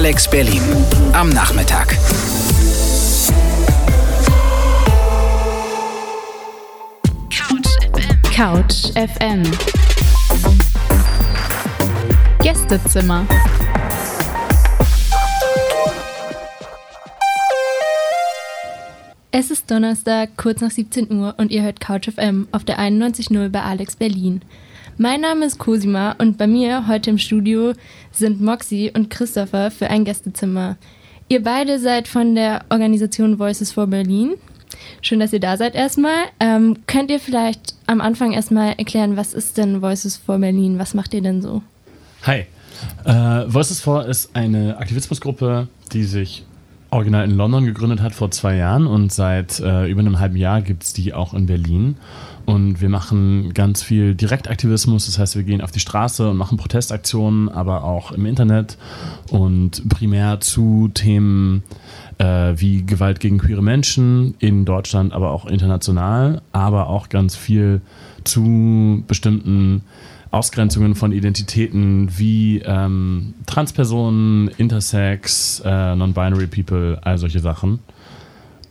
Alex Berlin am Nachmittag. Couch FM. Gästezimmer. Es ist Donnerstag, kurz nach 17 Uhr und ihr hört Couch FM auf der 91.0 bei Alex Berlin. Mein Name ist Cosima und bei mir heute im Studio sind Moxie und Christopher für ein Gästezimmer. Ihr beide seid von der Organisation Voices for Berlin. Schön, dass ihr da seid erstmal. Ähm, könnt ihr vielleicht am Anfang erstmal erklären, was ist denn Voices for Berlin? Was macht ihr denn so? Hi. Äh, Voices for ist eine Aktivismusgruppe, die sich original in London gegründet hat vor zwei Jahren und seit äh, über einem halben Jahr gibt es die auch in Berlin. Und wir machen ganz viel Direktaktivismus, das heißt, wir gehen auf die Straße und machen Protestaktionen, aber auch im Internet und primär zu Themen äh, wie Gewalt gegen queere Menschen in Deutschland, aber auch international, aber auch ganz viel zu bestimmten Ausgrenzungen von Identitäten wie ähm, Transpersonen, Intersex, äh, Non-Binary People, all solche Sachen.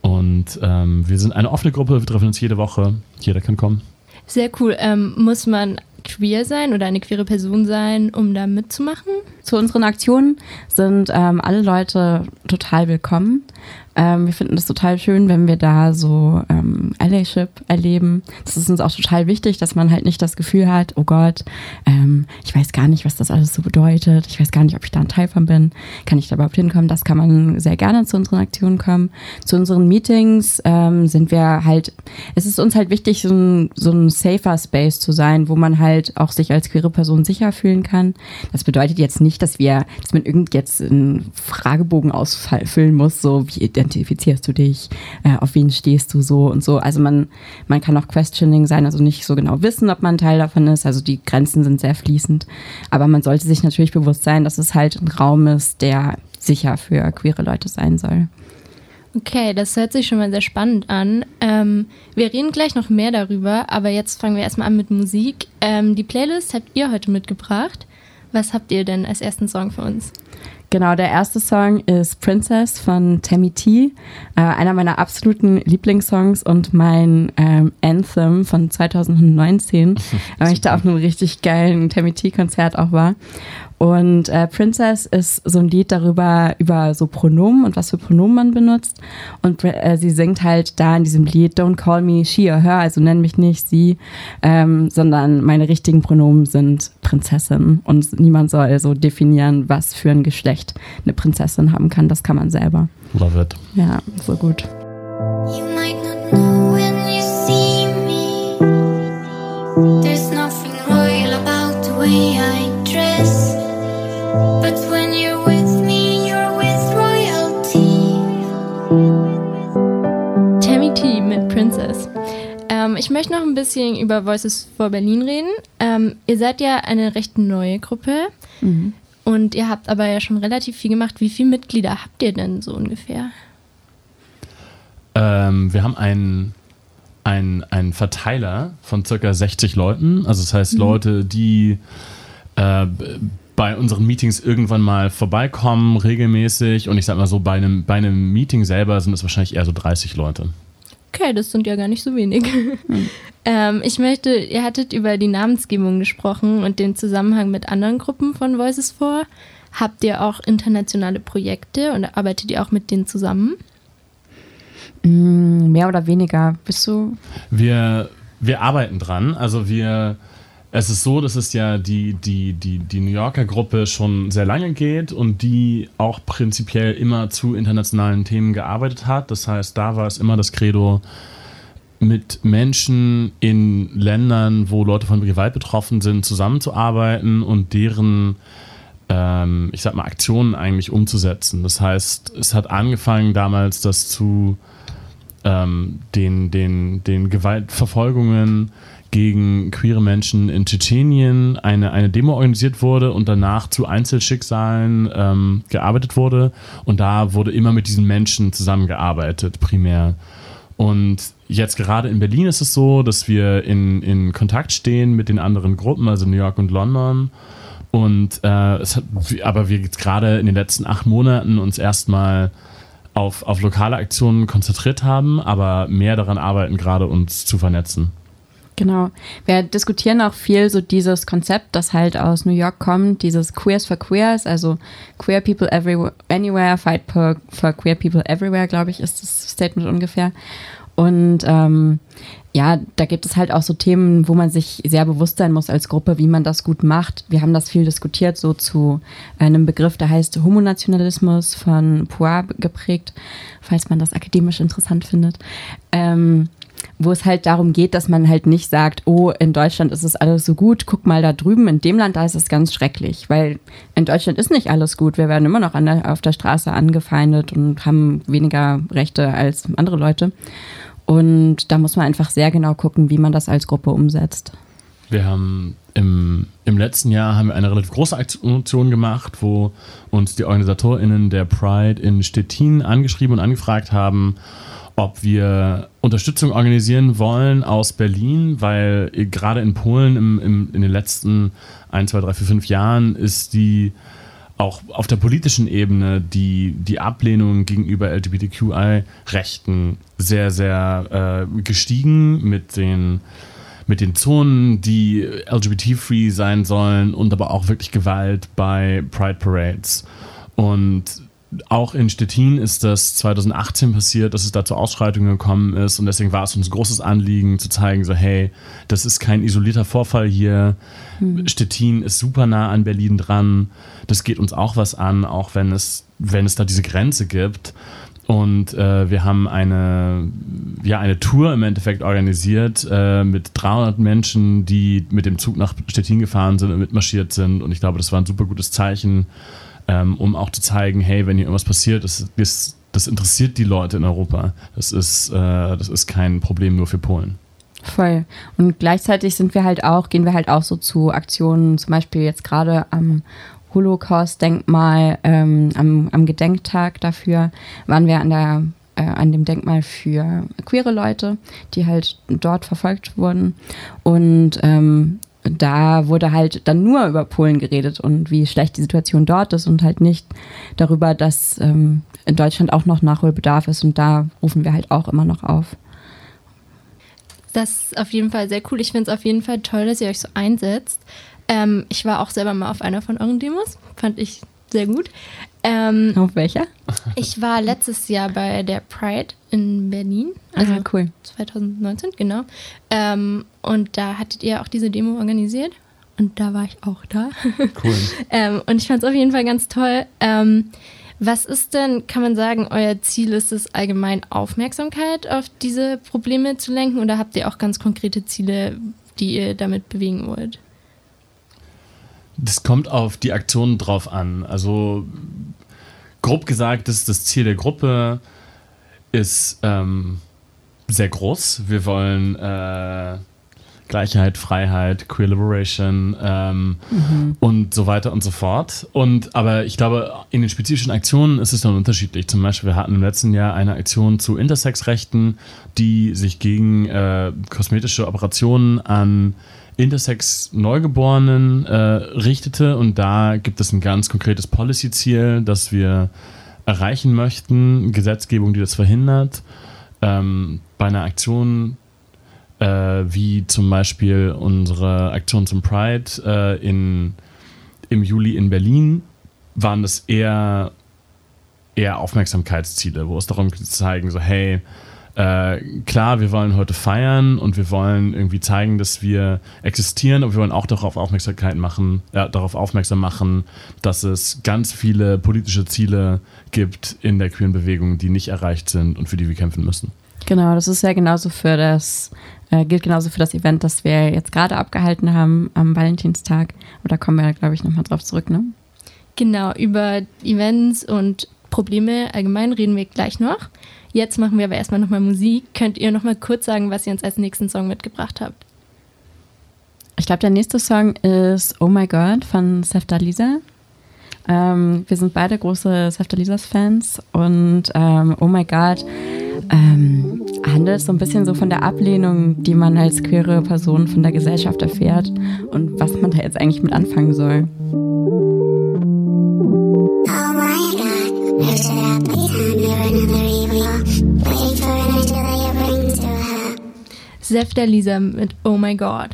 Und ähm, wir sind eine offene Gruppe, wir treffen uns jede Woche, jeder kann kommen. Sehr cool. Ähm, muss man queer sein oder eine queere Person sein, um da mitzumachen? Zu unseren Aktionen sind ähm, alle Leute total willkommen. Ähm, wir finden es total schön, wenn wir da so ähm, Allyship erleben. Das ist uns auch total wichtig, dass man halt nicht das Gefühl hat, oh Gott, ähm, ich weiß gar nicht, was das alles so bedeutet. Ich weiß gar nicht, ob ich da ein Teil von bin. Kann ich da überhaupt hinkommen? Das kann man sehr gerne zu unseren Aktionen kommen. Zu unseren Meetings ähm, sind wir halt, es ist uns halt wichtig, so ein, so ein safer Space zu sein, wo man halt auch sich als queere Person sicher fühlen kann. Das bedeutet jetzt nicht, dass wir, dass man irgend jetzt einen Fragebogen ausfüllen muss, so wie identifizierst du dich, äh, auf wen stehst du so und so. Also man, man kann auch Questioning sein, also nicht so genau wissen, ob man Teil davon ist. Also die Grenzen sind sehr fließend. Aber man sollte sich natürlich bewusst sein, dass es halt ein Raum ist, der sicher für queere Leute sein soll. Okay, das hört sich schon mal sehr spannend an. Ähm, wir reden gleich noch mehr darüber, aber jetzt fangen wir erstmal an mit Musik. Ähm, die Playlist habt ihr heute mitgebracht. Was habt ihr denn als ersten Song für uns? Genau, der erste Song ist Princess von Tammy T, äh, einer meiner absoluten Lieblingssongs und mein ähm, Anthem von 2019, weil ich da auf einem richtig geilen Tammy T-Konzert auch war. Und äh, Princess ist so ein Lied darüber, über so Pronomen und was für Pronomen man benutzt. Und äh, sie singt halt da in diesem Lied, Don't call me she or her, also nenn mich nicht sie, ähm, sondern meine richtigen Pronomen sind Prinzessin. Und niemand soll so definieren, was für ein Geschlecht eine Prinzessin haben kann. Das kann man selber. Love it. Ja, so gut. You might not know when you see me. There's nothing royal about the way I dress. But when you're with me, you're with royalty. Tammy T mit Princess. Ähm, ich möchte noch ein bisschen über Voices for Berlin reden. Ähm, ihr seid ja eine recht neue Gruppe Mhm. Und ihr habt aber ja schon relativ viel gemacht. Wie viele Mitglieder habt ihr denn so ungefähr? Ähm, wir haben einen, einen, einen Verteiler von circa 60 Leuten. Also das heißt Leute, die äh, bei unseren Meetings irgendwann mal vorbeikommen, regelmäßig. Und ich sag mal so, bei einem, bei einem Meeting selber sind es wahrscheinlich eher so 30 Leute. Okay, das sind ja gar nicht so wenig. ähm, ich möchte, ihr hattet über die Namensgebung gesprochen und den Zusammenhang mit anderen Gruppen von Voices for. Habt ihr auch internationale Projekte und arbeitet ihr auch mit denen zusammen? Mm, Mehr oder weniger. Bist du? Wir, wir arbeiten dran. Also wir, es ist so, dass es ja die, die, die, die New Yorker Gruppe schon sehr lange geht und die auch prinzipiell immer zu internationalen Themen gearbeitet hat. Das heißt, da war es immer das Credo, mit Menschen in Ländern, wo Leute von Gewalt betroffen sind, zusammenzuarbeiten und deren, ähm, ich sag mal, Aktionen eigentlich umzusetzen. Das heißt, es hat angefangen damals, das zu ähm, den, den, den Gewaltverfolgungen gegen queere Menschen in Tschetschenien eine, eine Demo organisiert wurde und danach zu Einzelschicksalen ähm, gearbeitet wurde. Und da wurde immer mit diesen Menschen zusammengearbeitet, primär. Und jetzt gerade in Berlin ist es so, dass wir in, in Kontakt stehen mit den anderen Gruppen, also New York und London. Und äh, es hat, aber wir gerade in den letzten acht Monaten uns erstmal auf, auf lokale Aktionen konzentriert haben, aber mehr daran arbeiten, gerade uns zu vernetzen. Genau. Wir diskutieren auch viel so dieses Konzept, das halt aus New York kommt, dieses Queers for Queers, also Queer People everywhere, Anywhere, Fight for, Queer People Everywhere, glaube ich, ist das Statement ungefähr. Und ähm, ja, da gibt es halt auch so Themen, wo man sich sehr bewusst sein muss als Gruppe, wie man das gut macht. Wir haben das viel diskutiert, so zu einem Begriff, der heißt Homonationalismus von Poir geprägt, falls man das akademisch interessant findet. Ähm, wo es halt darum geht, dass man halt nicht sagt, oh, in Deutschland ist es alles so gut, guck mal da drüben, in dem Land, da ist es ganz schrecklich, weil in Deutschland ist nicht alles gut. Wir werden immer noch der, auf der Straße angefeindet und haben weniger Rechte als andere Leute. Und da muss man einfach sehr genau gucken, wie man das als Gruppe umsetzt. Wir haben im, im letzten Jahr haben wir eine relativ große Aktion gemacht, wo uns die OrganisatorInnen der Pride in Stettin angeschrieben und angefragt haben, ob wir Unterstützung organisieren wollen aus Berlin, weil gerade in Polen im, im, in den letzten 1, 2, 3, 4, 5 Jahren ist die auch auf der politischen Ebene die, die Ablehnung gegenüber LGBTQI-Rechten sehr, sehr äh, gestiegen mit den, mit den Zonen, die LGBT-free sein sollen und aber auch wirklich Gewalt bei Pride Parades. Und auch in Stettin ist das 2018 passiert, dass es da zu Ausschreitungen gekommen ist und deswegen war es uns ein großes Anliegen zu zeigen, so hey, das ist kein isolierter Vorfall hier. Mhm. Stettin ist super nah an Berlin dran. Das geht uns auch was an, auch wenn es, wenn es da diese Grenze gibt. Und äh, wir haben eine, ja, eine Tour im Endeffekt organisiert äh, mit 300 Menschen, die mit dem Zug nach Stettin gefahren sind und mitmarschiert sind. Und ich glaube, das war ein super gutes Zeichen ähm, um auch zu zeigen, hey, wenn hier irgendwas passiert, das, das, das interessiert die Leute in Europa. Das ist, äh, das ist kein Problem nur für Polen. Voll. Und gleichzeitig sind wir halt auch, gehen wir halt auch so zu Aktionen, zum Beispiel jetzt gerade am Holocaust-Denkmal, ähm, am, am Gedenktag dafür, waren wir an der äh, an dem Denkmal für queere Leute, die halt dort verfolgt wurden. Und ähm, da wurde halt dann nur über Polen geredet und wie schlecht die Situation dort ist und halt nicht darüber, dass ähm, in Deutschland auch noch Nachholbedarf ist und da rufen wir halt auch immer noch auf. Das ist auf jeden Fall sehr cool. Ich finde es auf jeden Fall toll, dass ihr euch so einsetzt. Ähm, ich war auch selber mal auf einer von euren Demos, fand ich sehr gut. Ähm, Auf welcher? Ich war letztes Jahr bei der Pride in Berlin. Also ah, cool. 2019, genau. Ähm, und da hattet ihr auch diese Demo organisiert. Und da war ich auch da. Cool. ähm, und ich fand es auf jeden Fall ganz toll. Ähm, was ist denn, kann man sagen, euer Ziel ist es allgemein Aufmerksamkeit auf diese Probleme zu lenken oder habt ihr auch ganz konkrete Ziele, die ihr damit bewegen wollt? Das kommt auf die Aktionen drauf an. Also grob gesagt, das, das Ziel der Gruppe ist ähm, sehr groß. Wir wollen äh, Gleichheit, Freiheit, Queer Liberation ähm, mhm. und so weiter und so fort. Und aber ich glaube, in den spezifischen Aktionen ist es dann unterschiedlich. Zum Beispiel, wir hatten im letzten Jahr eine Aktion zu Intersex-Rechten, die sich gegen äh, kosmetische Operationen an Intersex-Neugeborenen äh, richtete. Und da gibt es ein ganz konkretes Policy-Ziel, das wir erreichen möchten. Gesetzgebung, die das verhindert. Ähm, bei einer Aktion äh, wie zum Beispiel unsere Aktion zum Pride äh, in, im Juli in Berlin waren das eher, eher Aufmerksamkeitsziele, wo es darum geht zu zeigen, so hey, äh, klar, wir wollen heute feiern und wir wollen irgendwie zeigen, dass wir existieren, aber wir wollen auch darauf Aufmerksamkeit machen, äh, darauf aufmerksam machen, dass es ganz viele politische Ziele gibt in der queeren Bewegung, die nicht erreicht sind und für die wir kämpfen müssen. Genau, das ist ja genauso für das, äh, gilt genauso für das Event, das wir jetzt gerade abgehalten haben am Valentinstag. Oder kommen wir, glaube ich, nochmal drauf zurück, ne? Genau, über Events und Probleme allgemein reden wir gleich noch. Jetzt machen wir aber erstmal nochmal Musik. Könnt ihr nochmal kurz sagen, was ihr uns als nächsten Song mitgebracht habt? Ich glaube, der nächste Song ist Oh My God von Sefta Lisa. Ähm, wir sind beide große Sefta Lisas Fans und ähm, Oh My God ähm, handelt so ein bisschen so von der Ablehnung, die man als queere Person von der Gesellschaft erfährt und was man da jetzt eigentlich mit anfangen soll. Oh my God. Säfter Lisa mit Oh My God.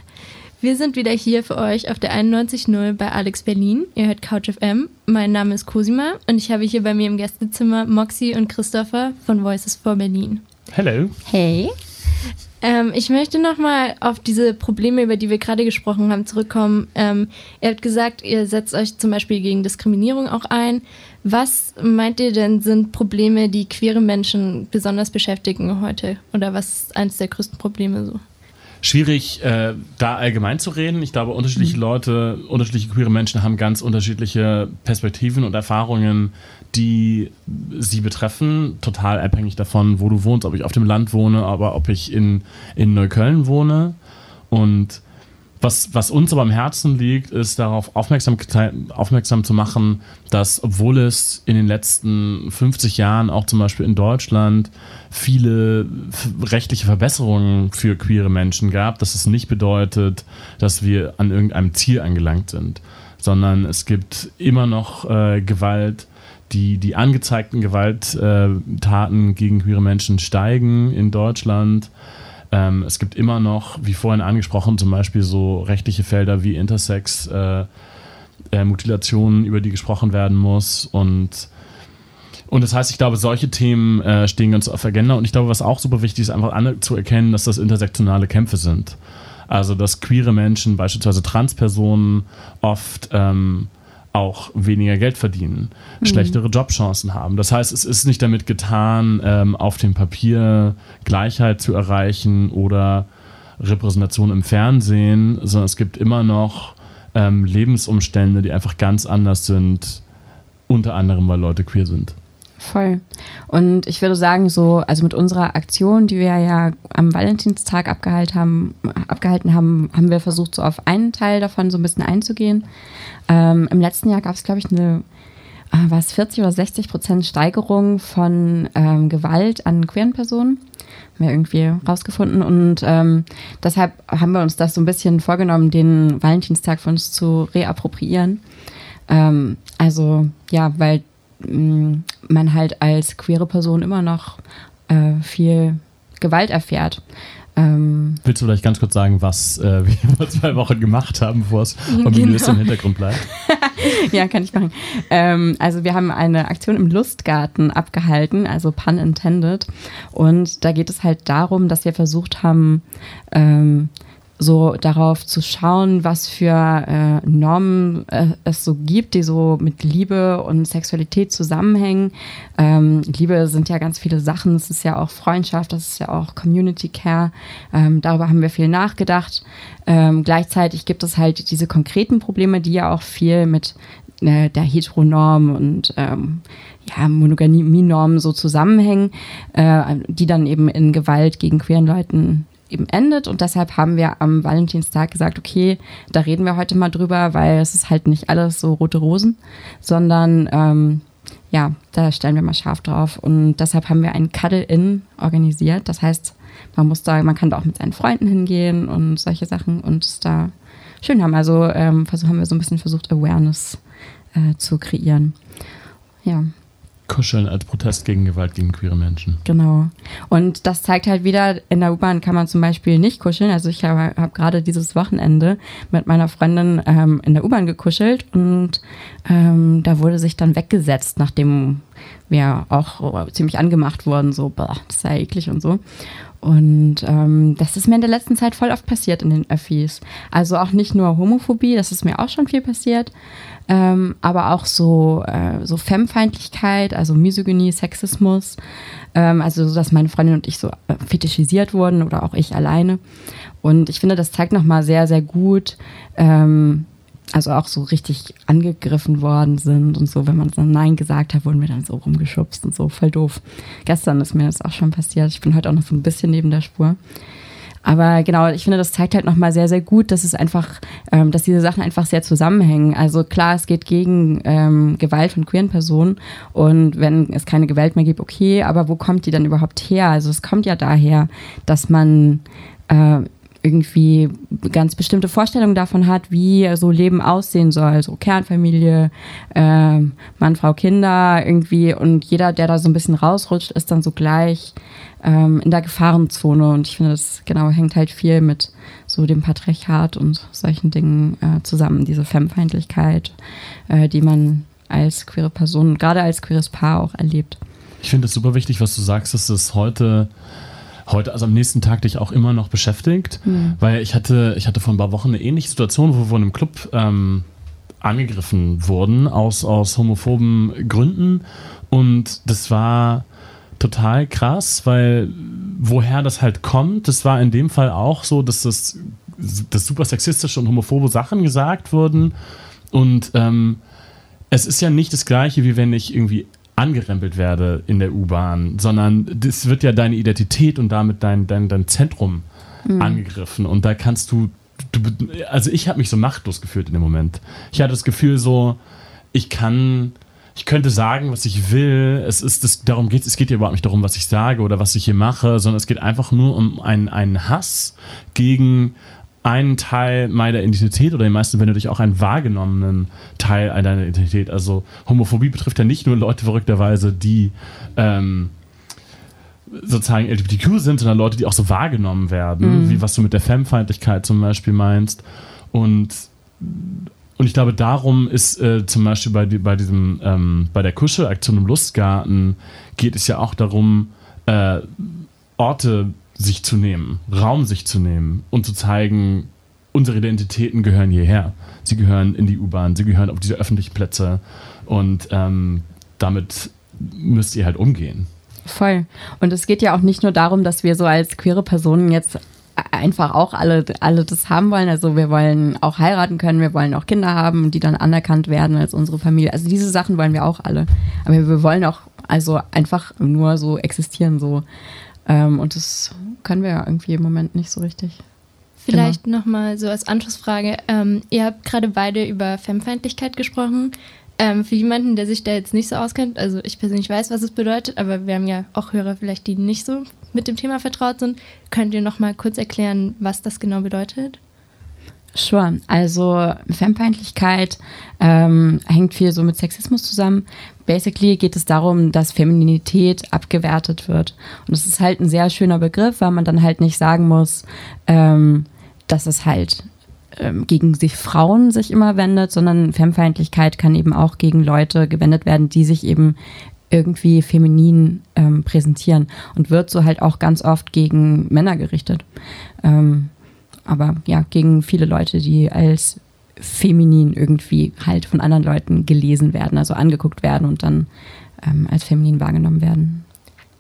Wir sind wieder hier für euch auf der 91.0 bei Alex Berlin. Ihr hört Couch FM. Mein Name ist Cosima und ich habe hier bei mir im Gästezimmer Moxie und Christopher von Voices for Berlin. Hello. Hey. Ähm, ich möchte nochmal auf diese Probleme, über die wir gerade gesprochen haben, zurückkommen. Ähm, ihr habt gesagt, ihr setzt euch zum Beispiel gegen Diskriminierung auch ein. Was meint ihr denn sind Probleme, die queere Menschen besonders beschäftigen heute? Oder was ist eines der größten Probleme so? Schwierig, äh, da allgemein zu reden. Ich glaube, unterschiedliche Leute, unterschiedliche queere Menschen haben ganz unterschiedliche Perspektiven und Erfahrungen, die sie betreffen. Total abhängig davon, wo du wohnst, ob ich auf dem Land wohne, aber ob ich in, in Neukölln wohne. Und was, was uns aber am Herzen liegt, ist darauf aufmerksam, aufmerksam zu machen, dass obwohl es in den letzten 50 Jahren auch zum Beispiel in Deutschland viele rechtliche Verbesserungen für queere Menschen gab, dass es nicht bedeutet, dass wir an irgendeinem Ziel angelangt sind, sondern es gibt immer noch äh, Gewalt, die, die angezeigten Gewalttaten gegen queere Menschen steigen in Deutschland. Ähm, es gibt immer noch, wie vorhin angesprochen, zum Beispiel so rechtliche Felder wie Intersex, äh, äh, Mutilationen, über die gesprochen werden muss. Und, und das heißt, ich glaube, solche Themen äh, stehen ganz auf Agenda. Und ich glaube, was auch super wichtig ist, einfach anzuerkennen, dass das intersektionale Kämpfe sind. Also, dass queere Menschen, beispielsweise Transpersonen, oft ähm, auch weniger Geld verdienen, mhm. schlechtere Jobchancen haben. Das heißt, es ist nicht damit getan, ähm, auf dem Papier Gleichheit zu erreichen oder Repräsentation im Fernsehen, sondern es gibt immer noch ähm, Lebensumstände, die einfach ganz anders sind, unter anderem, weil Leute queer sind. Voll. Und ich würde sagen, so, also mit unserer Aktion, die wir ja am Valentinstag abgehalten haben, abgehalten haben, haben wir versucht, so auf einen Teil davon so ein bisschen einzugehen. Ähm, Im letzten Jahr gab es, glaube ich, eine äh, war es 40 oder 60 Prozent Steigerung von ähm, Gewalt an queeren Personen. Haben wir irgendwie rausgefunden. Und ähm, deshalb haben wir uns das so ein bisschen vorgenommen, den Valentinstag für uns zu reappropriieren. Ähm, also ja, weil man halt als queere Person immer noch äh, viel Gewalt erfährt. Ähm, Willst du vielleicht ganz kurz sagen, was äh, wir vor zwei Wochen gemacht haben, bevor es ominös genau. im Hintergrund bleibt? ja, kann ich machen. Ähm, also wir haben eine Aktion im Lustgarten abgehalten, also pun intended. Und da geht es halt darum, dass wir versucht haben, ähm, so darauf zu schauen, was für äh, Normen äh, es so gibt, die so mit Liebe und Sexualität zusammenhängen. Ähm, Liebe sind ja ganz viele Sachen. Es ist ja auch Freundschaft, das ist ja auch Community Care. Ähm, darüber haben wir viel nachgedacht. Ähm, gleichzeitig gibt es halt diese konkreten Probleme, die ja auch viel mit äh, der Heteronorm und ähm, ja, Monogamie-Normen so zusammenhängen, äh, die dann eben in Gewalt gegen queeren Leuten eben endet. Und deshalb haben wir am Valentinstag gesagt, okay, da reden wir heute mal drüber, weil es ist halt nicht alles so rote Rosen, sondern ähm, ja, da stellen wir mal scharf drauf. Und deshalb haben wir ein Cuddle-In organisiert. Das heißt, man muss da, man kann da auch mit seinen Freunden hingehen und solche Sachen und es da schön haben. Also ähm, haben wir so ein bisschen versucht, Awareness äh, zu kreieren. Ja. Kuscheln als Protest gegen Gewalt gegen queere Menschen. Genau. Und das zeigt halt wieder, in der U-Bahn kann man zum Beispiel nicht kuscheln. Also ich habe hab gerade dieses Wochenende mit meiner Freundin ähm, in der U-Bahn gekuschelt und ähm, da wurde sich dann weggesetzt, nachdem wir auch ziemlich angemacht wurden, so, boah, das sei eklig und so. Und ähm, das ist mir in der letzten Zeit voll oft passiert in den Öffis. Also auch nicht nur Homophobie, das ist mir auch schon viel passiert, ähm, aber auch so, äh, so Femmefeindlichkeit, also Misogynie, Sexismus. Ähm, also, dass meine Freundin und ich so äh, fetischisiert wurden oder auch ich alleine. Und ich finde, das zeigt nochmal sehr, sehr gut, ähm, also auch so richtig angegriffen worden sind und so, wenn man dann Nein gesagt hat, wurden wir dann so rumgeschubst und so, voll doof. Gestern ist mir das auch schon passiert. Ich bin heute auch noch so ein bisschen neben der Spur. Aber genau, ich finde, das zeigt halt nochmal sehr, sehr gut, dass es einfach, ähm, dass diese Sachen einfach sehr zusammenhängen. Also klar, es geht gegen ähm, Gewalt von queeren Personen und wenn es keine Gewalt mehr gibt, okay, aber wo kommt die dann überhaupt her? Also es kommt ja daher, dass man äh, irgendwie ganz bestimmte Vorstellungen davon hat, wie so Leben aussehen soll. So Kernfamilie, äh, Mann, Frau, Kinder irgendwie. Und jeder, der da so ein bisschen rausrutscht, ist dann so gleich ähm, in der Gefahrenzone. Und ich finde, das genau hängt halt viel mit so dem Patriarchat und solchen Dingen äh, zusammen. Diese Femmefeindlichkeit, äh, die man als queere Person, gerade als queeres Paar auch erlebt. Ich finde es super wichtig, was du sagst, dass es heute heute, also am nächsten Tag dich auch immer noch beschäftigt, mhm. weil ich hatte, ich hatte vor ein paar Wochen eine ähnliche Situation, wo wir in einem Club ähm, angegriffen wurden aus, aus homophoben Gründen. Und das war total krass, weil woher das halt kommt, das war in dem Fall auch so, dass das, dass super sexistische und homophobe Sachen gesagt wurden. Und ähm, es ist ja nicht das gleiche, wie wenn ich irgendwie angerempelt werde in der U-Bahn, sondern das wird ja deine Identität und damit dein, dein, dein Zentrum mhm. angegriffen. Und da kannst du, du also ich habe mich so machtlos gefühlt in dem Moment. Ich hatte das Gefühl so, ich kann, ich könnte sagen, was ich will. Es ist das, darum geht es geht ja überhaupt nicht darum, was ich sage oder was ich hier mache, sondern es geht einfach nur um einen, einen Hass gegen einen Teil meiner Identität oder in den meisten Fällen natürlich auch einen wahrgenommenen Teil deiner Identität. Also Homophobie betrifft ja nicht nur Leute verrückterweise, die ähm, sozusagen LGBTQ sind, sondern Leute, die auch so wahrgenommen werden, mhm. wie was du mit der Femmefeindlichkeit zum Beispiel meinst. Und und ich glaube, darum ist äh, zum Beispiel bei, bei diesem, ähm, bei der Kuschelaktion im Lustgarten geht es ja auch darum, äh, Orte sich zu nehmen, Raum sich zu nehmen und zu zeigen, unsere Identitäten gehören hierher. Sie gehören in die U-Bahn, sie gehören auf diese öffentlichen Plätze und ähm, damit müsst ihr halt umgehen. Voll. Und es geht ja auch nicht nur darum, dass wir so als queere Personen jetzt einfach auch alle, alle das haben wollen. Also wir wollen auch heiraten können, wir wollen auch Kinder haben, die dann anerkannt werden als unsere Familie. Also diese Sachen wollen wir auch alle. Aber wir wollen auch also einfach nur so existieren so. Ähm, und das können wir ja irgendwie im Moment nicht so richtig. Vielleicht nochmal so als Anschlussfrage. Ähm, ihr habt gerade beide über Femmefeindlichkeit gesprochen. Ähm, für jemanden, der sich da jetzt nicht so auskennt, also ich persönlich weiß, was es bedeutet, aber wir haben ja auch Hörer vielleicht, die nicht so mit dem Thema vertraut sind. Könnt ihr nochmal kurz erklären, was das genau bedeutet? Sure. Also Femmefeindlichkeit ähm, hängt viel so mit Sexismus zusammen. Basically geht es darum, dass Femininität abgewertet wird. Und es ist halt ein sehr schöner Begriff, weil man dann halt nicht sagen muss, ähm, dass es halt ähm, gegen sich Frauen sich immer wendet, sondern Femmefeindlichkeit kann eben auch gegen Leute gewendet werden, die sich eben irgendwie feminin ähm, präsentieren und wird so halt auch ganz oft gegen Männer gerichtet. Ähm, aber ja, gegen viele Leute, die als feminin irgendwie halt von anderen Leuten gelesen werden, also angeguckt werden und dann ähm, als feminin wahrgenommen werden.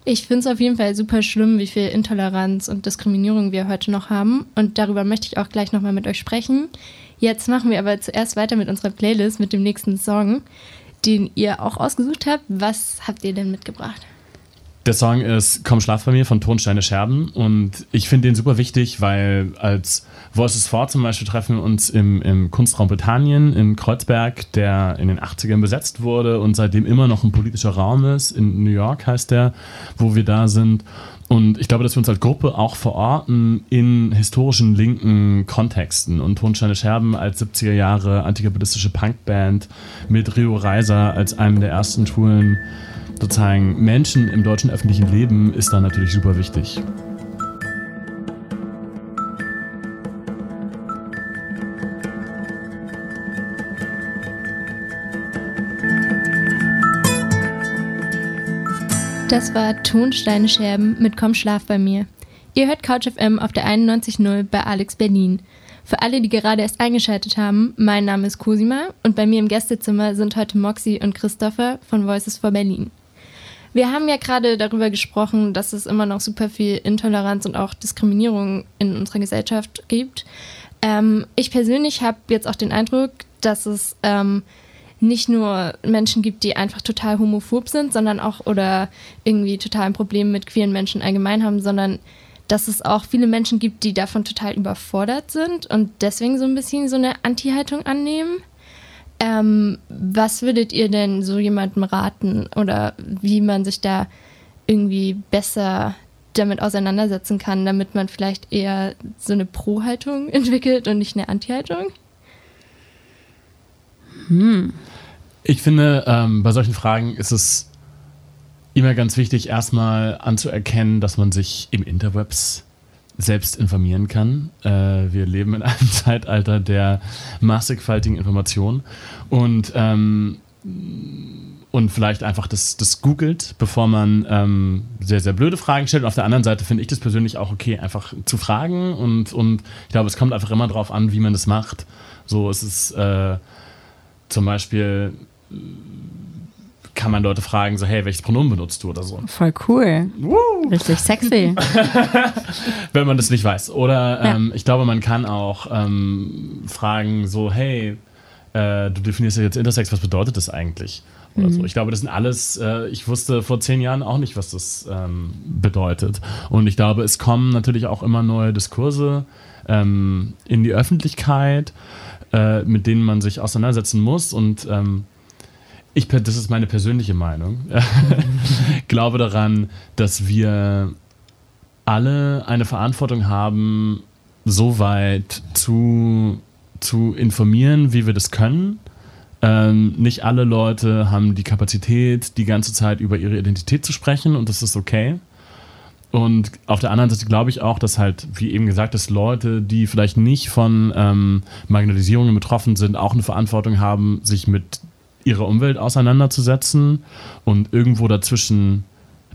Ich finde es auf jeden Fall super schlimm, wie viel Intoleranz und Diskriminierung wir heute noch haben. Und darüber möchte ich auch gleich nochmal mit euch sprechen. Jetzt machen wir aber zuerst weiter mit unserer Playlist, mit dem nächsten Song, den ihr auch ausgesucht habt. Was habt ihr denn mitgebracht? Der Song ist Komm schlaf bei mir von Tonsteine Scherben und ich finde den super wichtig, weil als Voices 4 zum Beispiel treffen wir uns im, im Kunstraum Britannien in Kreuzberg, der in den 80ern besetzt wurde und seitdem immer noch ein politischer Raum ist. In New York heißt der, wo wir da sind. Und ich glaube, dass wir uns als Gruppe auch verorten in historischen linken Kontexten. Und Tonsteine Scherben als 70er Jahre antikapitalistische Punkband mit Rio Reiser als einem der ersten Touren sozusagen Menschen im deutschen öffentlichen Leben ist da natürlich super wichtig. Das war Tonsteine Scherben mit Komm Schlaf bei mir. Ihr hört Couch FM auf der 91.0 bei Alex Berlin. Für alle, die gerade erst eingeschaltet haben, mein Name ist Cosima und bei mir im Gästezimmer sind heute Moxie und Christopher von Voices for Berlin. Wir haben ja gerade darüber gesprochen, dass es immer noch super viel Intoleranz und auch Diskriminierung in unserer Gesellschaft gibt. Ähm, ich persönlich habe jetzt auch den Eindruck, dass es ähm, nicht nur Menschen gibt, die einfach total homophob sind, sondern auch oder irgendwie total ein Problem mit queeren Menschen allgemein haben, sondern dass es auch viele Menschen gibt, die davon total überfordert sind und deswegen so ein bisschen so eine Anti-Haltung annehmen. Ähm, was würdet ihr denn so jemandem raten oder wie man sich da irgendwie besser damit auseinandersetzen kann, damit man vielleicht eher so eine Pro-Haltung entwickelt und nicht eine Anti-Haltung? Ich finde, ähm, bei solchen Fragen ist es immer ganz wichtig, erstmal anzuerkennen, dass man sich im Interwebs selbst informieren kann. Äh, wir leben in einem Zeitalter der massigfaltigen Information und, ähm, und vielleicht einfach das, das googelt, bevor man ähm, sehr, sehr blöde Fragen stellt. Und auf der anderen Seite finde ich das persönlich auch okay, einfach zu fragen und, und ich glaube, es kommt einfach immer darauf an, wie man das macht. So, es ist äh, zum Beispiel kann man Leute fragen, so, hey, welches Pronomen benutzt du oder so. Voll cool. Richtig sexy. Wenn man das nicht weiß. Oder Ja. ähm, ich glaube, man kann auch ähm, fragen, so, hey, äh, du definierst ja jetzt Intersex, was bedeutet das eigentlich? Oder so. Ich glaube, das sind alles, äh, ich wusste vor zehn Jahren auch nicht, was das ähm, bedeutet. Und ich glaube, es kommen natürlich auch immer neue Diskurse ähm, in die Öffentlichkeit, äh, mit denen man sich auseinandersetzen muss. Und ähm, ich, das ist meine persönliche Meinung, glaube daran, dass wir alle eine Verantwortung haben, so weit zu, zu informieren, wie wir das können. Ähm, nicht alle Leute haben die Kapazität, die ganze Zeit über ihre Identität zu sprechen und das ist okay. Und auf der anderen Seite glaube ich auch, dass halt, wie eben gesagt, dass Leute, die vielleicht nicht von ähm, Marginalisierungen betroffen sind, auch eine Verantwortung haben, sich mit ihrer Umwelt auseinanderzusetzen. Und irgendwo dazwischen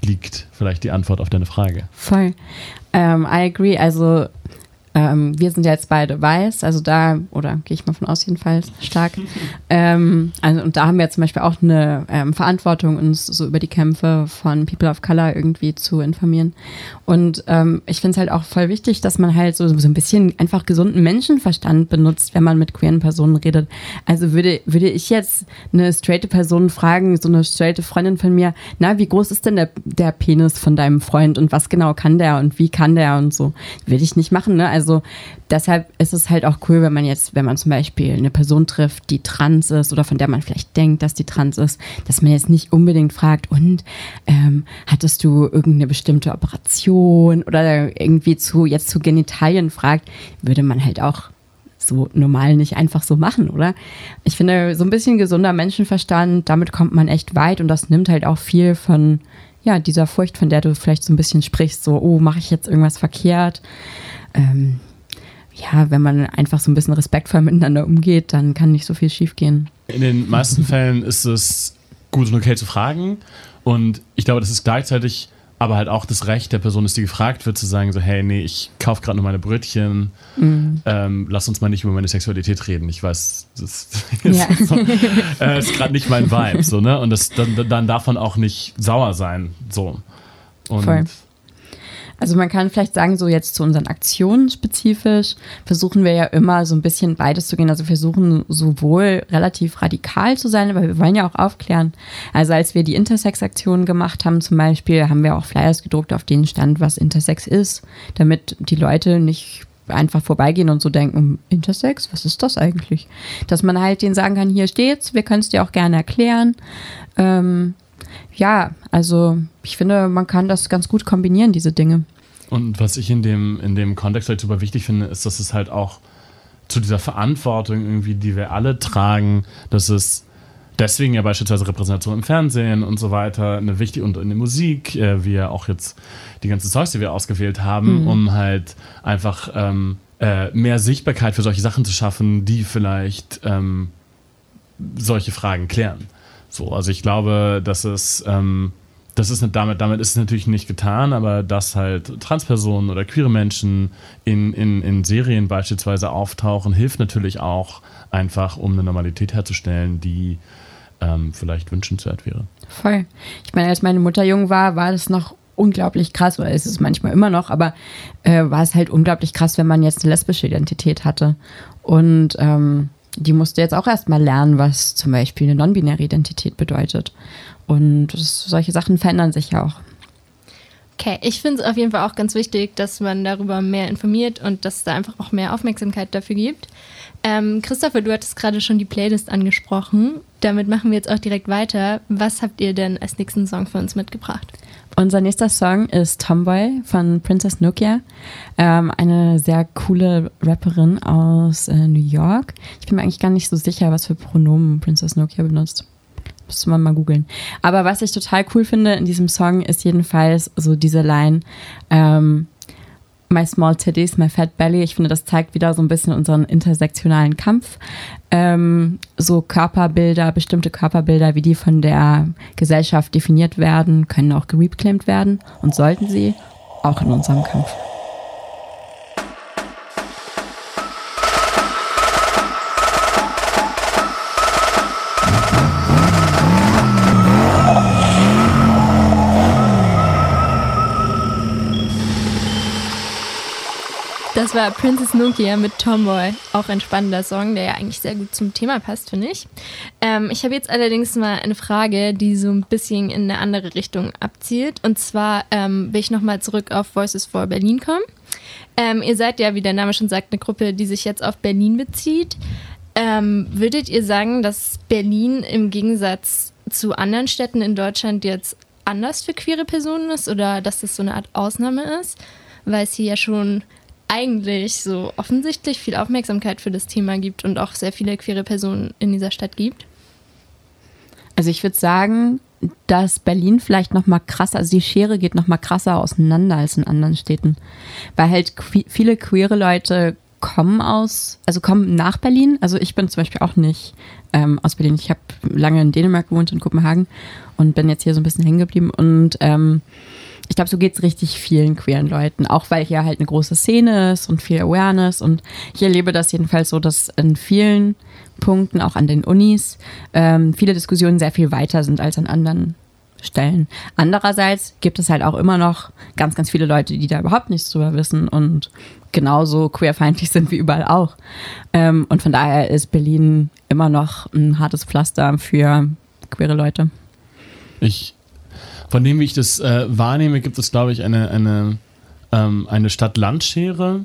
liegt vielleicht die Antwort auf deine Frage. Voll. Ähm, I agree. Also ähm, wir sind ja jetzt beide weiß, also da, oder gehe ich mal von aus jedenfalls, stark. ähm, also, und da haben wir zum Beispiel auch eine ähm, Verantwortung, uns so über die Kämpfe von People of Color irgendwie zu informieren. Und ähm, ich finde es halt auch voll wichtig, dass man halt so, so ein bisschen einfach gesunden Menschenverstand benutzt, wenn man mit queeren Personen redet. Also würde, würde ich jetzt eine straighte Person fragen, so eine straighte Freundin von mir, na, wie groß ist denn der, der Penis von deinem Freund und was genau kann der und wie kann der und so. Will ich nicht machen, ne? Also deshalb ist es halt auch cool, wenn man jetzt, wenn man zum Beispiel eine Person trifft, die trans ist oder von der man vielleicht denkt, dass die trans ist, dass man jetzt nicht unbedingt fragt, und ähm, hattest du irgendeine bestimmte Operation oder irgendwie zu, jetzt zu Genitalien fragt, würde man halt auch so normal nicht einfach so machen, oder? Ich finde, so ein bisschen gesunder Menschenverstand, damit kommt man echt weit und das nimmt halt auch viel von, ja, dieser Furcht, von der du vielleicht so ein bisschen sprichst, so, oh, mache ich jetzt irgendwas verkehrt? Ähm, ja, wenn man einfach so ein bisschen respektvoll miteinander umgeht, dann kann nicht so viel schiefgehen. In den meisten Fällen ist es gut und okay zu fragen. Und ich glaube, das ist gleichzeitig aber halt auch das Recht der Person ist, die gefragt wird, zu sagen, so, hey, nee, ich kaufe gerade nur meine Brötchen, ähm, lass uns mal nicht über meine Sexualität reden. Ich weiß, das Ja. ist, so, äh, ist gerade nicht mein Vibe, so, ne? Und das, dann, dann darf man auch nicht sauer sein, so. Und Voll. Also man kann vielleicht sagen, so jetzt zu unseren Aktionen spezifisch, versuchen wir ja immer so ein bisschen beides zu gehen. Also versuchen sowohl relativ radikal zu sein, aber wir wollen ja auch aufklären. Also als wir die Intersex-Aktion gemacht haben zum Beispiel, haben wir auch Flyers gedruckt, auf denen stand, was Intersex ist, damit die Leute nicht einfach vorbeigehen und so denken, Intersex, was ist das eigentlich? Dass man halt denen sagen kann, hier steht's, wir können es dir auch gerne erklären. Ähm, ja, also ich finde, man kann das ganz gut kombinieren, diese Dinge. Und was ich in dem, in dem Kontext halt super wichtig finde, ist, dass es halt auch zu dieser Verantwortung irgendwie, die wir alle tragen, dass es deswegen ja beispielsweise Repräsentation im Fernsehen und so weiter eine wichtige und in der Musik, äh, wie ja auch jetzt die ganzen Songs, die wir ausgewählt haben, um halt einfach ähm, äh, mehr Sichtbarkeit für solche Sachen zu schaffen, die vielleicht ähm, solche Fragen klären. So, also ich glaube, dass es ähm, das ist damit, damit ist es natürlich nicht getan, aber dass halt Transpersonen oder queere Menschen in, in, in Serien beispielsweise auftauchen, hilft natürlich auch einfach, um eine Normalität herzustellen, die ähm, vielleicht wünschenswert wäre. Voll. Ich meine, als meine Mutter jung war, war das noch unglaublich krass, oder ist es manchmal immer noch, aber äh, war es halt unglaublich krass, wenn man jetzt eine lesbische Identität hatte. Und ähm, die musste jetzt auch erstmal lernen, was zum Beispiel eine non-binäre Identität bedeutet. Und solche Sachen verändern sich ja auch. Okay, ich finde es auf jeden Fall auch ganz wichtig, dass man darüber mehr informiert und dass es da einfach auch mehr Aufmerksamkeit dafür gibt. Ähm, Christopher, du hattest gerade schon die Playlist angesprochen. Damit machen wir jetzt auch direkt weiter. Was habt ihr denn als nächsten Song für uns mitgebracht? Unser nächster Song ist Tomboy von Princess Nokia. Ähm, eine sehr coole Rapperin aus äh, New York. Ich bin mir eigentlich gar nicht so sicher, was für Pronomen Princess Nokia benutzt. Müsste man mal googeln. Aber was ich total cool finde in diesem Song ist jedenfalls so diese Line, ähm, My Small Titties, My Fat Belly. Ich finde, das zeigt wieder so ein bisschen unseren intersektionalen Kampf. Ähm, so Körperbilder, bestimmte Körperbilder, wie die von der Gesellschaft definiert werden, können auch gereclaimed werden und sollten sie auch in unserem Kampf. Das war Princess Nokia mit Tomboy. Auch ein spannender Song, der ja eigentlich sehr gut zum Thema passt, finde ich. Ähm, ich habe jetzt allerdings mal eine Frage, die so ein bisschen in eine andere Richtung abzielt. Und zwar ähm, will ich nochmal zurück auf Voices for Berlin kommen. Ähm, ihr seid ja, wie der Name schon sagt, eine Gruppe, die sich jetzt auf Berlin bezieht. Ähm, würdet ihr sagen, dass Berlin im Gegensatz zu anderen Städten in Deutschland jetzt anders für queere Personen ist oder dass das so eine Art Ausnahme ist? Weil es hier ja schon eigentlich so offensichtlich viel Aufmerksamkeit für das Thema gibt und auch sehr viele queere Personen in dieser Stadt gibt? Also ich würde sagen, dass Berlin vielleicht noch mal krasser, also die Schere geht noch mal krasser auseinander als in anderen Städten, weil halt que viele queere Leute kommen aus, also kommen nach Berlin. Also ich bin zum Beispiel auch nicht ähm, aus Berlin. Ich habe lange in Dänemark gewohnt, in Kopenhagen und bin jetzt hier so ein bisschen hängen geblieben und ähm, ich glaube, so geht es richtig vielen queeren Leuten, auch weil hier halt eine große Szene ist und viel Awareness. Und ich erlebe das jedenfalls so, dass in vielen Punkten, auch an den Unis, ähm, viele Diskussionen sehr viel weiter sind als an anderen Stellen. Andererseits gibt es halt auch immer noch ganz, ganz viele Leute, die da überhaupt nichts drüber wissen und genauso queerfeindlich sind wie überall auch. Ähm, und von daher ist Berlin immer noch ein hartes Pflaster für queere Leute. Ich von dem, wie ich das äh, wahrnehme, gibt es, glaube ich, eine, eine, ähm, eine Stadt-Land-Schere,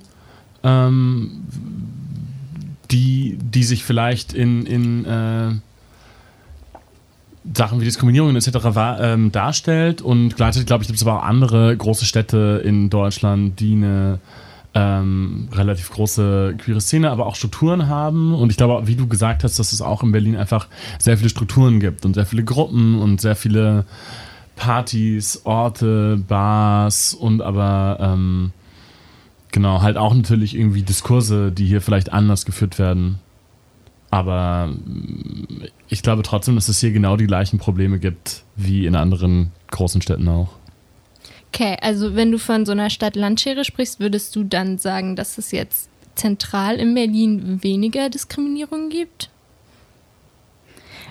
ähm, die, die sich vielleicht in, in äh, Sachen wie Diskriminierung etc. War, ähm, darstellt. Und gleichzeitig, glaube ich, gibt es aber auch andere große Städte in Deutschland, die eine ähm, relativ große queere Szene, aber auch Strukturen haben. Und ich glaube, wie du gesagt hast, dass es auch in Berlin einfach sehr viele Strukturen gibt und sehr viele Gruppen und sehr viele Partys, Orte, Bars und aber ähm, genau, halt auch natürlich irgendwie Diskurse, die hier vielleicht anders geführt werden. Aber mm, ich glaube trotzdem, dass es hier genau die gleichen Probleme gibt wie in anderen großen Städten auch. Okay, also wenn du von so einer Stadt-Landschere sprichst, würdest du dann sagen, dass es jetzt zentral in Berlin weniger Diskriminierung gibt?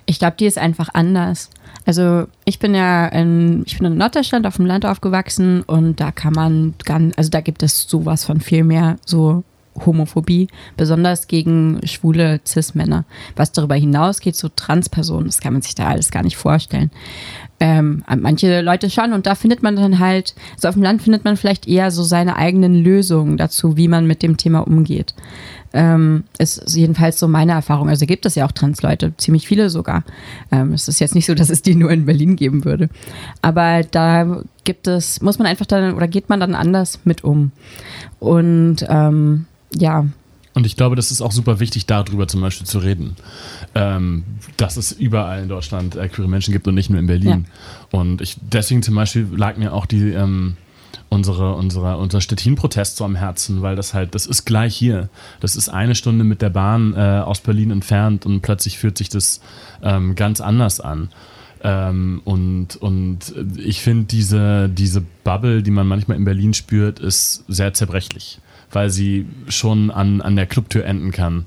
Ich glaube, die ist einfach anders. Also ich bin ja in, ich bin in Norddeutschland auf dem Land aufgewachsen und da kann man ganz, also da gibt es sowas von viel mehr so Homophobie, besonders gegen schwule Cis-Männer. Was darüber hinausgeht, so Transpersonen, das kann man sich da alles gar nicht vorstellen. Ähm, manche Leute schon und da findet man dann halt, so auf dem Land findet man vielleicht eher so seine eigenen Lösungen dazu, wie man mit dem Thema umgeht. Ähm, ist jedenfalls so meine Erfahrung. Also gibt es ja auch Transleute, ziemlich viele sogar. Ähm, es ist jetzt nicht so, dass es die nur in Berlin geben würde. Aber da gibt es, muss man einfach dann oder geht man dann anders mit um. Und ähm, ja. Und ich glaube, das ist auch super wichtig, darüber zum Beispiel zu reden. Ähm, dass es überall in Deutschland äh, queere Menschen gibt und nicht nur in Berlin. Ja. Und ich, deswegen zum Beispiel lag mir auch die, ähm, unsere, unsere, unser Stettin-Protest so am Herzen, weil das halt, das ist gleich hier. Das ist eine Stunde mit der Bahn äh, aus Berlin entfernt und plötzlich fühlt sich das ähm, ganz anders an. Ähm, und, und ich finde, diese, diese Bubble, die man manchmal in Berlin spürt, ist sehr zerbrechlich, weil sie schon an, an der Clubtür enden kann,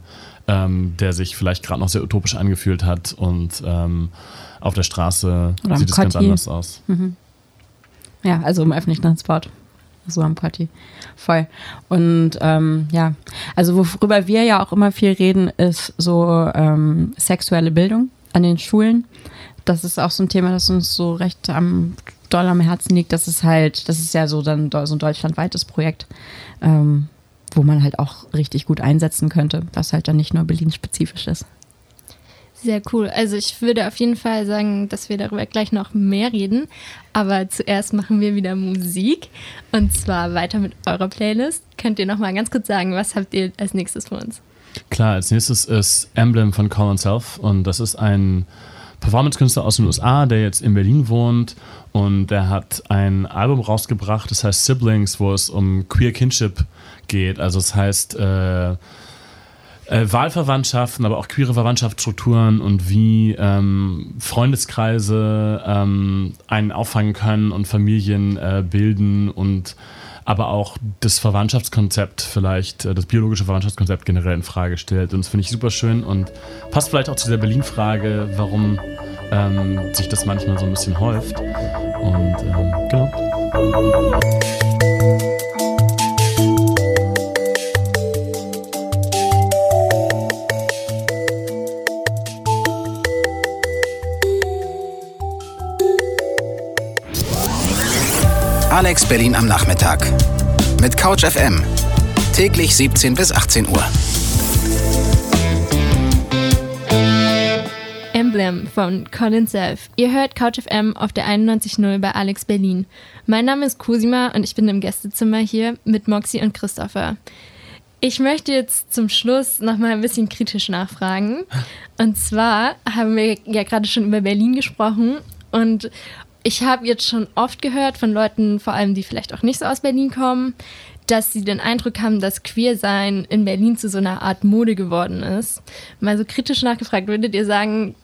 ähm, der sich vielleicht gerade noch sehr utopisch angefühlt hat und ähm, auf der Straße Oder sieht es ganz anders aus. Mhm. Ja, also im öffentlichen Transport. So am Party. Voll. Und ähm, ja, also worüber wir ja auch immer viel reden, ist so ähm, sexuelle Bildung an den Schulen. Das ist auch so ein Thema, das uns so recht am doll am Herzen liegt, das ist halt, das ist ja so dann so ein deutschlandweites Projekt, ähm, wo man halt auch richtig gut einsetzen könnte, was halt dann nicht nur Berlin-spezifisch ist. Sehr cool. Also ich würde auf jeden Fall sagen, dass wir darüber gleich noch mehr reden. Aber zuerst machen wir wieder Musik. Und zwar weiter mit eurer Playlist. Könnt ihr noch mal ganz kurz sagen, was habt ihr als nächstes für uns? Klar, als nächstes ist Emblem von Colin Self. Und das ist ein Performance-Künstler aus den USA, der jetzt in Berlin wohnt. Und der hat ein Album rausgebracht, das heißt Siblings, wo es um Queer Kinship geht. Also es das heißt... Äh, äh, Wahlverwandtschaften, aber auch queere Verwandtschaftsstrukturen und wie ähm, Freundeskreise ähm, einen auffangen können und Familien äh, bilden und aber auch das Verwandtschaftskonzept vielleicht, äh, das biologische Verwandtschaftskonzept generell in Frage stellt. Und das finde ich super schön und passt vielleicht auch zu der Berlin-Frage, warum ähm, sich das manchmal so ein bisschen häuft. Und ähm, genau. Alex Berlin am Nachmittag. Mit Couch FM. Täglich 17 bis 18 Uhr. Emblem von Colin Self. Ihr hört Couch FM auf der 91.0 bei Alex Berlin. Mein Name ist Cosima und ich bin im Gästezimmer hier mit Moxie und Christopher. Ich möchte jetzt zum Schluss nochmal ein bisschen kritisch nachfragen. Und zwar haben wir ja gerade schon über Berlin gesprochen und ich habe jetzt schon oft gehört von Leuten, vor allem die vielleicht auch nicht so aus Berlin kommen, dass sie den Eindruck haben, dass Queersein in Berlin zu so einer Art Mode geworden ist. Mal so kritisch nachgefragt, würdet ihr sagen,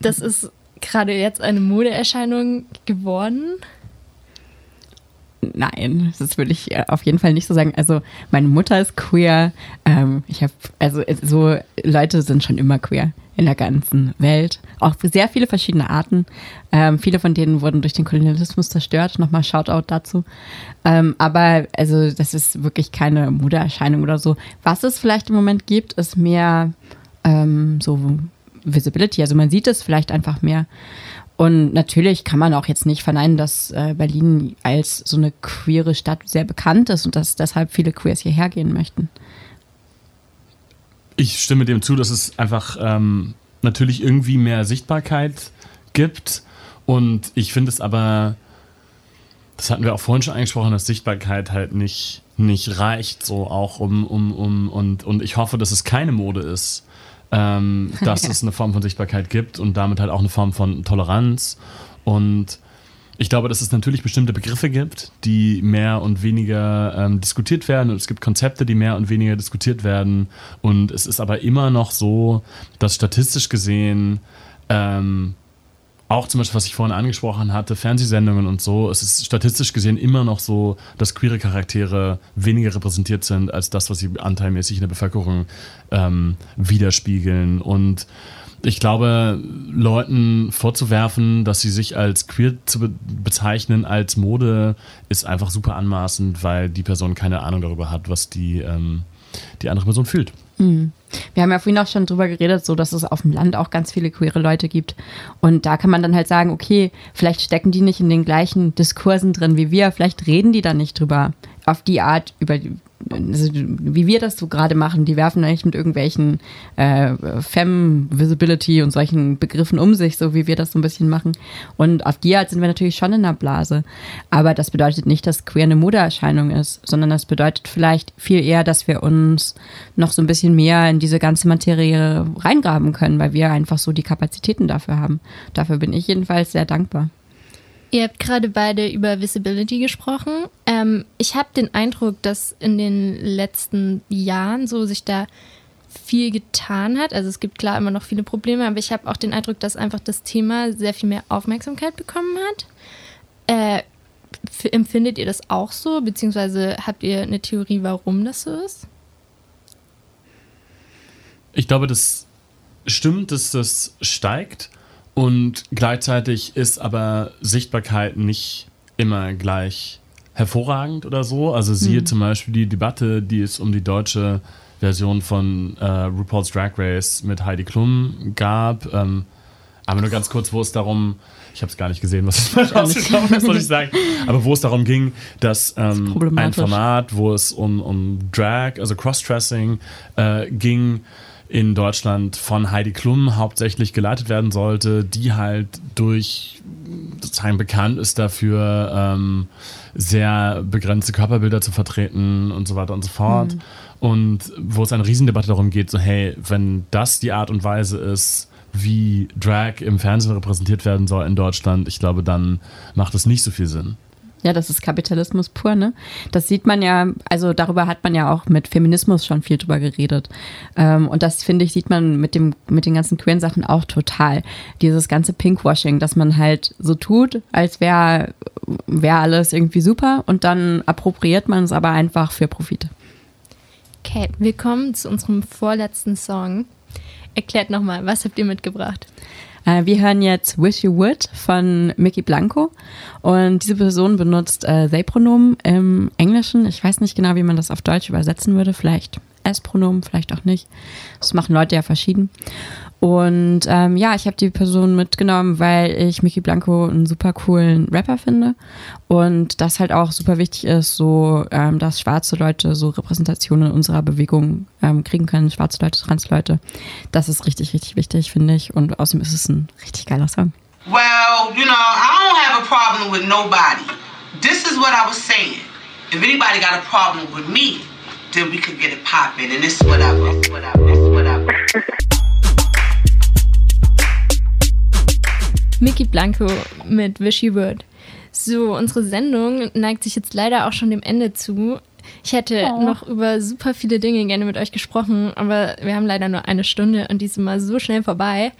das ist gerade jetzt eine Modeerscheinung geworden? Nein, das würde ich äh, auf jeden Fall nicht so sagen. Also meine Mutter ist queer. Ähm, ich habe also so Leute sind schon immer queer in der ganzen Welt. Auch sehr viele verschiedene Arten. Ähm, viele von denen wurden durch den Kolonialismus zerstört. Nochmal Shoutout dazu. Ähm, aber also das ist wirklich keine Modeerscheinung oder so. Was es vielleicht im Moment gibt, ist mehr ähm, so Visibility. Also man sieht es vielleicht einfach mehr. Und natürlich kann man auch jetzt nicht verneinen, dass äh, Berlin als so eine queere Stadt sehr bekannt ist und dass deshalb viele Queers hierher gehen möchten. Ich stimme dem zu, dass es einfach ähm, natürlich irgendwie mehr Sichtbarkeit gibt. Und ich finde es aber, das hatten wir auch vorhin schon angesprochen, dass Sichtbarkeit halt nicht, nicht reicht, so auch um, um, um, und, und ich hoffe, dass es keine Mode ist. Ähm, dass es eine Form von Sichtbarkeit gibt und damit halt auch eine Form von Toleranz. Und ich glaube, dass es natürlich bestimmte Begriffe gibt, die mehr und weniger ähm, diskutiert werden und es gibt Konzepte, die mehr und weniger diskutiert werden. Und es ist aber immer noch so, dass statistisch gesehen ähm, auch zum Beispiel, was ich vorhin angesprochen hatte, Fernsehsendungen und so, es ist statistisch gesehen immer noch so, dass queere Charaktere weniger repräsentiert sind als das, was sie anteilmäßig in der Bevölkerung ähm, widerspiegeln. Und ich glaube, Leuten vorzuwerfen, dass sie sich als queer zu be bezeichnen als Mode, ist einfach super anmaßend, weil die Person keine Ahnung darüber hat, was die, ähm, die andere Person fühlt. Mhm. Wir haben ja vorhin auch schon drüber geredet, so dass es auf dem Land auch ganz viele queere Leute gibt. Und da kann man dann halt sagen, okay, vielleicht stecken die nicht in den gleichen Diskursen drin wie wir, vielleicht reden die dann nicht drüber auf die Art, über wie wir das so gerade machen, die werfen eigentlich mit irgendwelchen äh, Femme-Visibility und solchen Begriffen um sich, so wie wir das so ein bisschen machen. Und auf die Art sind wir natürlich schon in der Blase. Aber das bedeutet nicht, dass queer eine Modeerscheinung ist, sondern das bedeutet vielleicht viel eher, dass wir uns noch so ein bisschen mehr in diese ganze Materie reingraben können, weil wir einfach so die Kapazitäten dafür haben. Dafür bin ich jedenfalls sehr dankbar. Ihr habt gerade beide über Visibility gesprochen. Ähm, ich habe den Eindruck, dass in den letzten Jahren so sich da viel getan hat. Also es gibt klar immer noch viele Probleme, aber ich habe auch den Eindruck, dass einfach das Thema sehr viel mehr Aufmerksamkeit bekommen hat. Äh, empfindet ihr das auch so? Beziehungsweise habt ihr eine Theorie, warum das so ist? Ich glaube, das stimmt, dass das steigt. Und gleichzeitig ist aber Sichtbarkeit nicht immer gleich hervorragend oder so. Also siehe mhm. zum Beispiel die Debatte, die es um die deutsche Version von äh, RuPaul's Drag Race mit Heidi Klum gab. Ähm, Aber nur ganz kurz, wo es darum, ich habe es gar nicht gesehen, was es mal rausgekommen ist, soll ich sagen, aber wo es darum ging, dass ähm, ein Format, wo es um, um Drag, also Cross-Dressing äh, ging, in Deutschland von Heidi Klum hauptsächlich geleitet werden sollte, die halt durch sozusagen bekannt ist dafür, ähm, sehr begrenzte Körperbilder zu vertreten und so weiter und so fort. Mhm. Und wo es eine Riesendebatte darum geht, so hey, wenn das die Art und Weise ist, wie Drag im Fernsehen repräsentiert werden soll in Deutschland, ich glaube, dann macht es nicht so viel Sinn. Ja, das ist Kapitalismus pur, ne? Das sieht man ja, also darüber hat man ja auch mit Feminismus schon viel drüber geredet. Ähm, und das, finde ich, sieht man mit, dem, mit den ganzen queeren Sachen auch total. Dieses ganze Pinkwashing, dass man halt so tut, als wäre wär alles irgendwie super und dann appropriiert man es aber einfach für Profit. Okay, wir kommen zu unserem vorletzten Song. Erklärt nochmal, was habt ihr mitgebracht? Äh, wir hören jetzt Wish You Would von Mickey Blanco. Und diese Person benutzt äh, They-Pronomen im Englischen. Ich weiß nicht genau, wie man das auf Deutsch übersetzen würde. Vielleicht S-Pronomen, vielleicht auch nicht. Das machen Leute ja verschieden. Und ähm, ja, ich habe die Person mitgenommen, weil ich Mickey Blanco einen super coolen Rapper finde und das halt auch super wichtig ist, so ähm, dass schwarze Leute so Repräsentationen in unserer Bewegung ähm, kriegen können, schwarze Leute, trans Leute. Das ist richtig, richtig wichtig, finde ich. Und außerdem ist es ein richtig geiler Song. Well, you know, I don't have a problem with nobody. This is what I was saying. If anybody got a problem with me, then we could get it popping. And this is what I was, what Mickey Blanco mit Wishy Word. So, unsere Sendung neigt sich jetzt leider auch schon dem Ende zu. Ich hätte oh. noch über super viele Dinge gerne mit euch gesprochen, aber wir haben leider nur eine Stunde und die ist immer so schnell vorbei.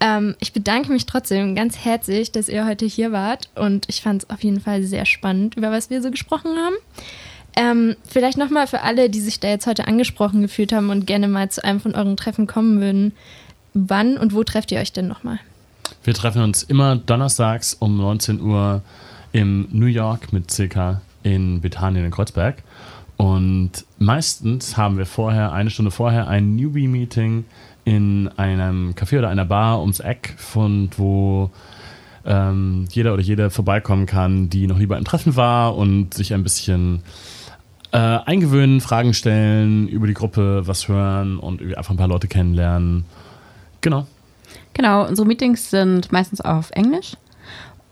Ähm, ich bedanke mich trotzdem ganz herzlich, dass ihr heute hier wart und ich fand es auf jeden Fall sehr spannend, über was wir so gesprochen haben. Ähm, vielleicht nochmal für alle, die sich da jetzt heute angesprochen gefühlt haben und gerne mal zu einem von euren Treffen kommen würden. Wann und wo trefft ihr euch denn nochmal? Wir treffen uns immer donnerstags um 19 Uhr im New York mit CK in Bethanien in Kreuzberg. Und meistens haben wir vorher, eine Stunde vorher, ein Newbie-Meeting in einem Café oder einer Bar ums Eck, von wo ähm, jeder oder jede vorbeikommen kann, die noch nie bei einem Treffen war und sich ein bisschen äh, eingewöhnen, Fragen stellen, über die Gruppe was hören und einfach ein paar Leute kennenlernen. Genau. Genau, unsere Meetings sind meistens auf Englisch.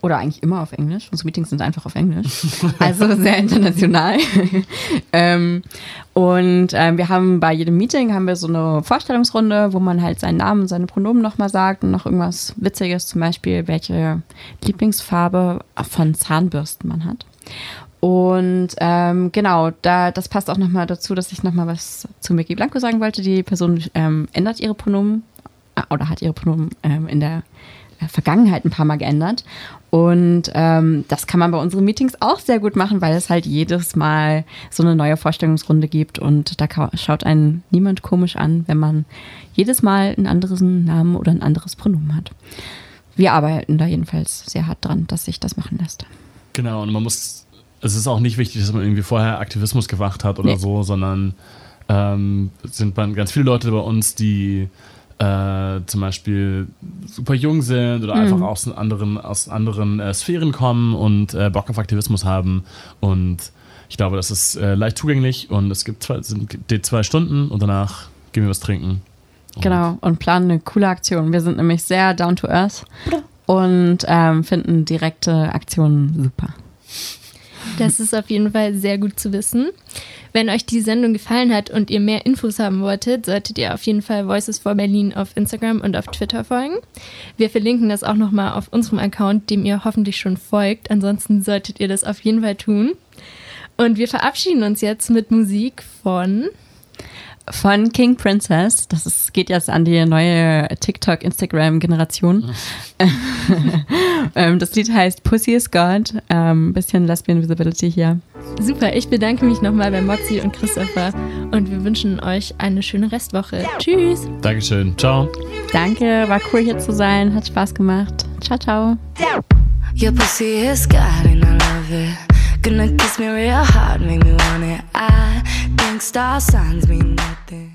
Oder eigentlich immer auf Englisch. Unsere Meetings sind einfach auf Englisch. Also sehr international. ähm, und ähm, wir haben bei jedem Meeting haben wir so eine Vorstellungsrunde, wo man halt seinen Namen und seine Pronomen nochmal sagt und noch irgendwas Witziges, zum Beispiel, welche Lieblingsfarbe von Zahnbürsten man hat. Und ähm, genau, da, das passt auch nochmal dazu, dass ich nochmal was zu Mickey Blanco sagen wollte. Die Person ähm, ändert ihre Pronomen oder hat ihre Pronomen ähm, in der äh, Vergangenheit ein paar Mal geändert. Und ähm, das kann man bei unseren Meetings auch sehr gut machen, weil es halt jedes Mal so eine neue Vorstellungsrunde gibt und da schaut einen niemand komisch an, wenn man jedes Mal einen anderen Namen oder ein anderes Pronomen hat. Wir arbeiten da jedenfalls sehr hart dran, dass sich das machen lässt. Genau, und man muss, es ist auch nicht wichtig, dass man irgendwie vorher Aktivismus gemacht hat oder nee. so, sondern ähm, sind ganz viele Leute bei uns, die äh, zum Beispiel super jung sind oder mhm. einfach aus anderen, aus anderen äh, Sphären kommen und äh, Bock auf Aktivismus haben. Und ich glaube, das ist äh, leicht zugänglich und es gibt zwei, sind zwei Stunden und danach gehen wir was trinken. Und genau, und planen eine coole Aktion. Wir sind nämlich sehr down to earth und ähm, finden direkte Aktionen super. Das ist auf jeden Fall sehr gut zu wissen. Wenn euch die Sendung gefallen hat und ihr mehr Infos haben wolltet, solltet ihr auf jeden Fall Voices for Berlin auf Instagram und auf Twitter folgen. Wir verlinken das auch nochmal auf unserem Account, dem ihr hoffentlich schon folgt. Ansonsten solltet ihr das auf jeden Fall tun. Und wir verabschieden uns jetzt mit Musik von von King Princess. Das ist, geht jetzt an die neue TikTok-Instagram-Generation. Ähm, das Lied heißt Pussy is God. Ähm, bisschen Lesbian Visibility hier. Super, ich bedanke mich nochmal bei Moxie und Christopher und wir wünschen euch eine schöne Restwoche. Tschüss. Dankeschön. Ciao. Danke, war cool hier zu sein. Hat Spaß gemacht. Ciao, ciao. Your pussy is God and I love it. Gonna kiss me real hard, make me want it. I think star signs mean nothing.